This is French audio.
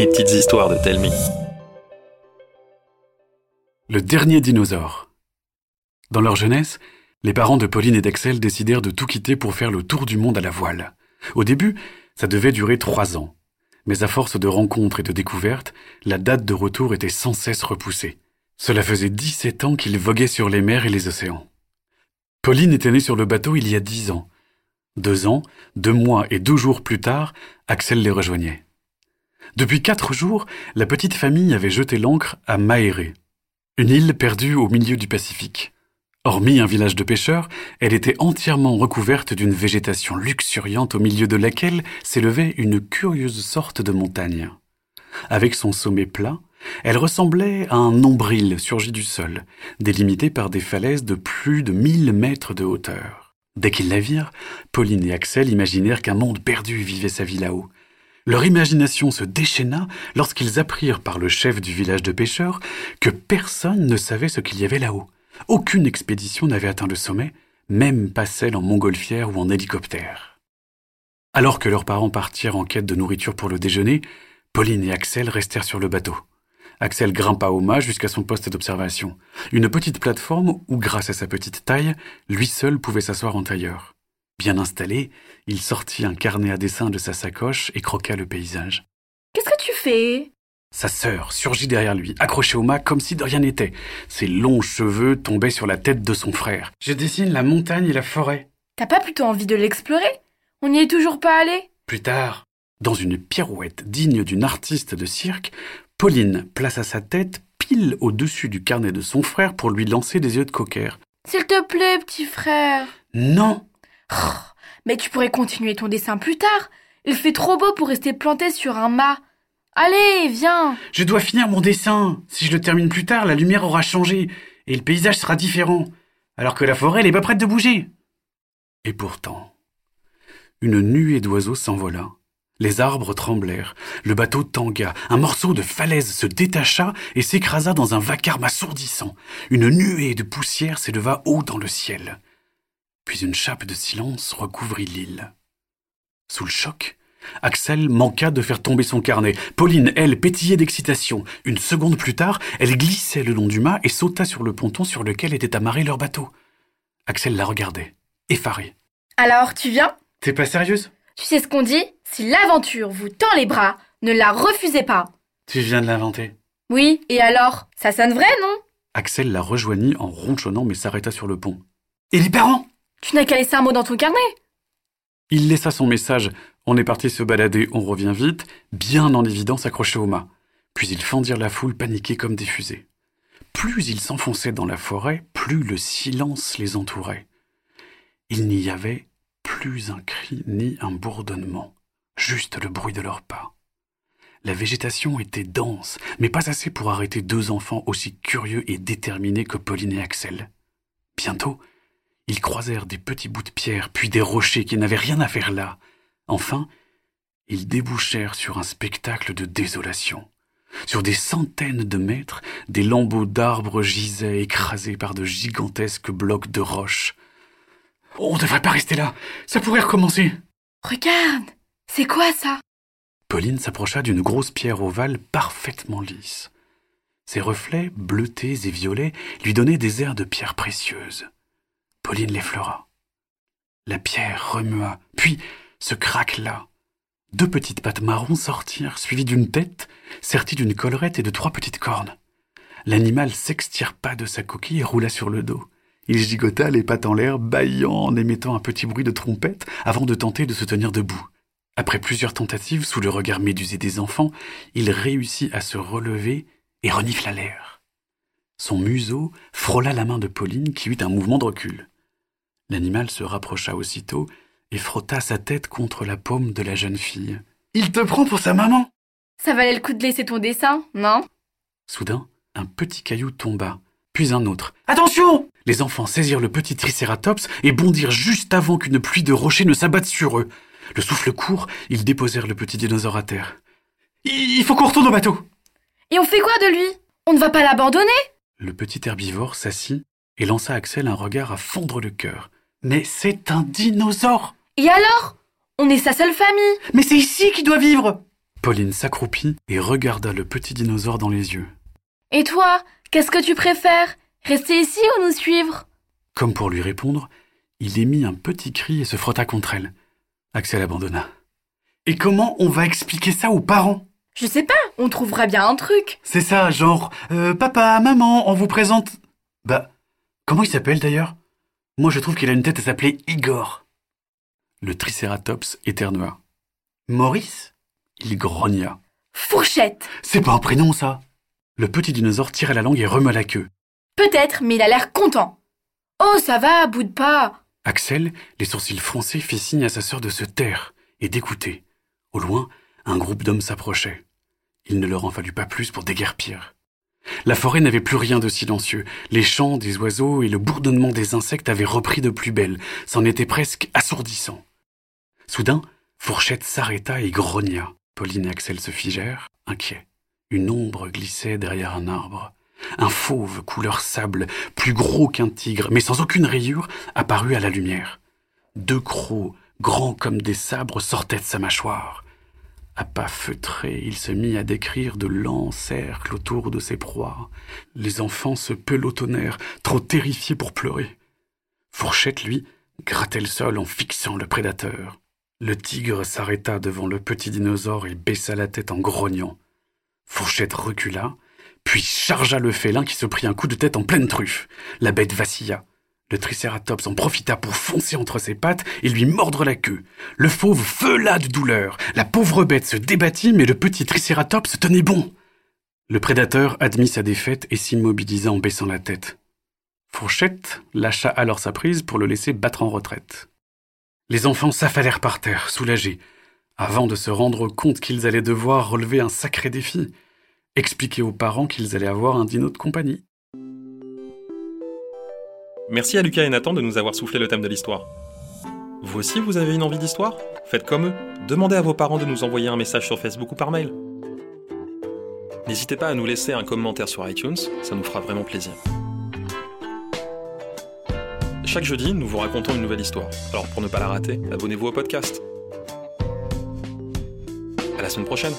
Petites histoires de Telmi. Le dernier dinosaure. Dans leur jeunesse, les parents de Pauline et d'Axel décidèrent de tout quitter pour faire le tour du monde à la voile. Au début, ça devait durer trois ans. Mais à force de rencontres et de découvertes, la date de retour était sans cesse repoussée. Cela faisait 17 ans qu'ils voguaient sur les mers et les océans. Pauline était née sur le bateau il y a dix ans. Deux ans, deux mois et deux jours plus tard, Axel les rejoignait. Depuis quatre jours, la petite famille avait jeté l'ancre à Maéré, une île perdue au milieu du Pacifique. Hormis un village de pêcheurs, elle était entièrement recouverte d'une végétation luxuriante au milieu de laquelle s'élevait une curieuse sorte de montagne. Avec son sommet plat, elle ressemblait à un nombril surgi du sol, délimité par des falaises de plus de mille mètres de hauteur. Dès qu'ils la virent, Pauline et Axel imaginèrent qu'un monde perdu vivait sa vie là-haut. Leur imagination se déchaîna lorsqu'ils apprirent par le chef du village de pêcheurs que personne ne savait ce qu'il y avait là-haut. Aucune expédition n'avait atteint le sommet, même pas celle en montgolfière ou en hélicoptère. Alors que leurs parents partirent en quête de nourriture pour le déjeuner, Pauline et Axel restèrent sur le bateau. Axel grimpa au mât jusqu'à son poste d'observation, une petite plateforme où, grâce à sa petite taille, lui seul pouvait s'asseoir en tailleur. Bien installé, il sortit un carnet à dessin de sa sacoche et croqua le paysage. Qu'est-ce que tu fais? Sa sœur surgit derrière lui, accrochée au mât comme si de rien n'était. Ses longs cheveux tombaient sur la tête de son frère. Je dessine la montagne et la forêt. T'as pas plutôt envie de l'explorer? On n'y est toujours pas allé? Plus tard, dans une pirouette digne d'une artiste de cirque, Pauline plaça sa tête pile au-dessus du carnet de son frère pour lui lancer des yeux de cocker. S'il te plaît, petit frère. Non mais tu pourrais continuer ton dessin plus tard. Il fait trop beau pour rester planté sur un mât. Allez, viens. Je dois finir mon dessin. Si je le termine plus tard, la lumière aura changé et le paysage sera différent, alors que la forêt n'est pas prête de bouger. Et pourtant, une nuée d'oiseaux s'envola. Les arbres tremblèrent, le bateau tangua, un morceau de falaise se détacha et s'écrasa dans un vacarme assourdissant. Une nuée de poussière s'éleva haut dans le ciel. Puis une chape de silence recouvrit l'île. Sous le choc, Axel manqua de faire tomber son carnet. Pauline, elle, pétillait d'excitation. Une seconde plus tard, elle glissait le long du mât et sauta sur le ponton sur lequel était amarré leur bateau. Axel la regardait, effaré. Alors, tu viens? T'es pas sérieuse? Tu sais ce qu'on dit? Si l'aventure vous tend les bras, ne la refusez pas. Tu viens de l'inventer. Oui, et alors? Ça sonne vrai, non? Axel la rejoignit en ronchonnant mais s'arrêta sur le pont. Et les parents? Tu n'as qu'à laisser un mot dans ton carnet. Il laissa son message. On est parti se balader, on revient vite, bien en évidence accroché au mât. Puis ils fendirent la foule paniquée comme des fusées. Plus ils s'enfonçaient dans la forêt, plus le silence les entourait. Il n'y avait plus un cri ni un bourdonnement, juste le bruit de leurs pas. La végétation était dense, mais pas assez pour arrêter deux enfants aussi curieux et déterminés que Pauline et Axel. Bientôt, ils croisèrent des petits bouts de pierre, puis des rochers qui n'avaient rien à faire là. Enfin, ils débouchèrent sur un spectacle de désolation. Sur des centaines de mètres, des lambeaux d'arbres gisaient écrasés par de gigantesques blocs de roches. On ne devrait pas rester là. Ça pourrait recommencer. Regarde C'est quoi ça? Pauline s'approcha d'une grosse pierre ovale parfaitement lisse. Ses reflets, bleutés et violets, lui donnaient des airs de pierre précieuse. Pauline l'effleura. La pierre remua, puis se craquela. Deux petites pattes marron sortirent, suivies d'une tête, sertie d'une collerette et de trois petites cornes. L'animal s'extirpa de sa coquille et roula sur le dos. Il gigota les pattes en l'air, bâillant en émettant un petit bruit de trompette avant de tenter de se tenir debout. Après plusieurs tentatives, sous le regard médusé des enfants, il réussit à se relever et renifla l'air. Son museau frôla la main de Pauline qui eut un mouvement de recul. L'animal se rapprocha aussitôt et frotta sa tête contre la paume de la jeune fille. Il te prend pour sa maman Ça valait le coup de laisser ton dessin, non? Soudain, un petit caillou tomba, puis un autre. Attention Les enfants saisirent le petit tricératops et bondirent juste avant qu'une pluie de rochers ne s'abatte sur eux. Le souffle court, ils déposèrent le petit dinosaure à terre. Il faut qu'on retourne au bateau Et on fait quoi de lui? On ne va pas l'abandonner? Le petit herbivore s'assit et lança à Axel un regard à fondre le cœur. Mais c'est un dinosaure Et alors? On est sa seule famille Mais c'est ici qu'il doit vivre Pauline s'accroupit et regarda le petit dinosaure dans les yeux. Et toi, qu'est-ce que tu préfères? Rester ici ou nous suivre? Comme pour lui répondre, il émit un petit cri et se frotta contre elle. Axel abandonna. Et comment on va expliquer ça aux parents? Je sais pas, on trouvera bien un truc. C'est ça, genre, euh, papa, maman, on vous présente. Bah, comment il s'appelle d'ailleurs? Moi je trouve qu'il a une tête à s'appeler Igor. Le tricératops éternua. Maurice Il grogna. Fourchette C'est pas un prénom ça Le petit dinosaure tira la langue et remua la queue. Peut-être, mais il a l'air content. Oh, ça va, boude pas. Axel, les sourcils froncés, fit signe à sa sœur de se taire et d'écouter. Au loin, un groupe d'hommes s'approchait. Il ne leur en fallut pas plus pour déguerpir. La forêt n'avait plus rien de silencieux. Les chants des oiseaux et le bourdonnement des insectes avaient repris de plus belle. C'en était presque assourdissant. Soudain, Fourchette s'arrêta et grogna. Pauline et Axel se figèrent, inquiets. Une ombre glissait derrière un arbre. Un fauve couleur sable, plus gros qu'un tigre, mais sans aucune rayure, apparut à la lumière. Deux crocs, grands comme des sabres, sortaient de sa mâchoire. À pas feutrés, il se mit à décrire de lents cercles autour de ses proies. Les enfants se pelotonnèrent, trop terrifiés pour pleurer. Fourchette, lui, grattait le sol en fixant le prédateur. Le tigre s'arrêta devant le petit dinosaure et baissa la tête en grognant. Fourchette recula, puis chargea le félin qui se prit un coup de tête en pleine truffe. La bête vacilla. Le tricératops en profita pour foncer entre ses pattes et lui mordre la queue. Le fauve feula de douleur. La pauvre bête se débattit, mais le petit tricératops tenait bon. Le prédateur admit sa défaite et s'immobilisa en baissant la tête. Fourchette lâcha alors sa prise pour le laisser battre en retraite. Les enfants s'affalèrent par terre, soulagés, avant de se rendre compte qu'ils allaient devoir relever un sacré défi, expliquer aux parents qu'ils allaient avoir un dino de compagnie. Merci à Lucas et Nathan de nous avoir soufflé le thème de l'histoire. Vous aussi, vous avez une envie d'histoire? Faites comme eux. Demandez à vos parents de nous envoyer un message sur Facebook ou par mail. N'hésitez pas à nous laisser un commentaire sur iTunes, ça nous fera vraiment plaisir. Chaque jeudi, nous vous racontons une nouvelle histoire. Alors pour ne pas la rater, abonnez-vous au podcast. À la semaine prochaine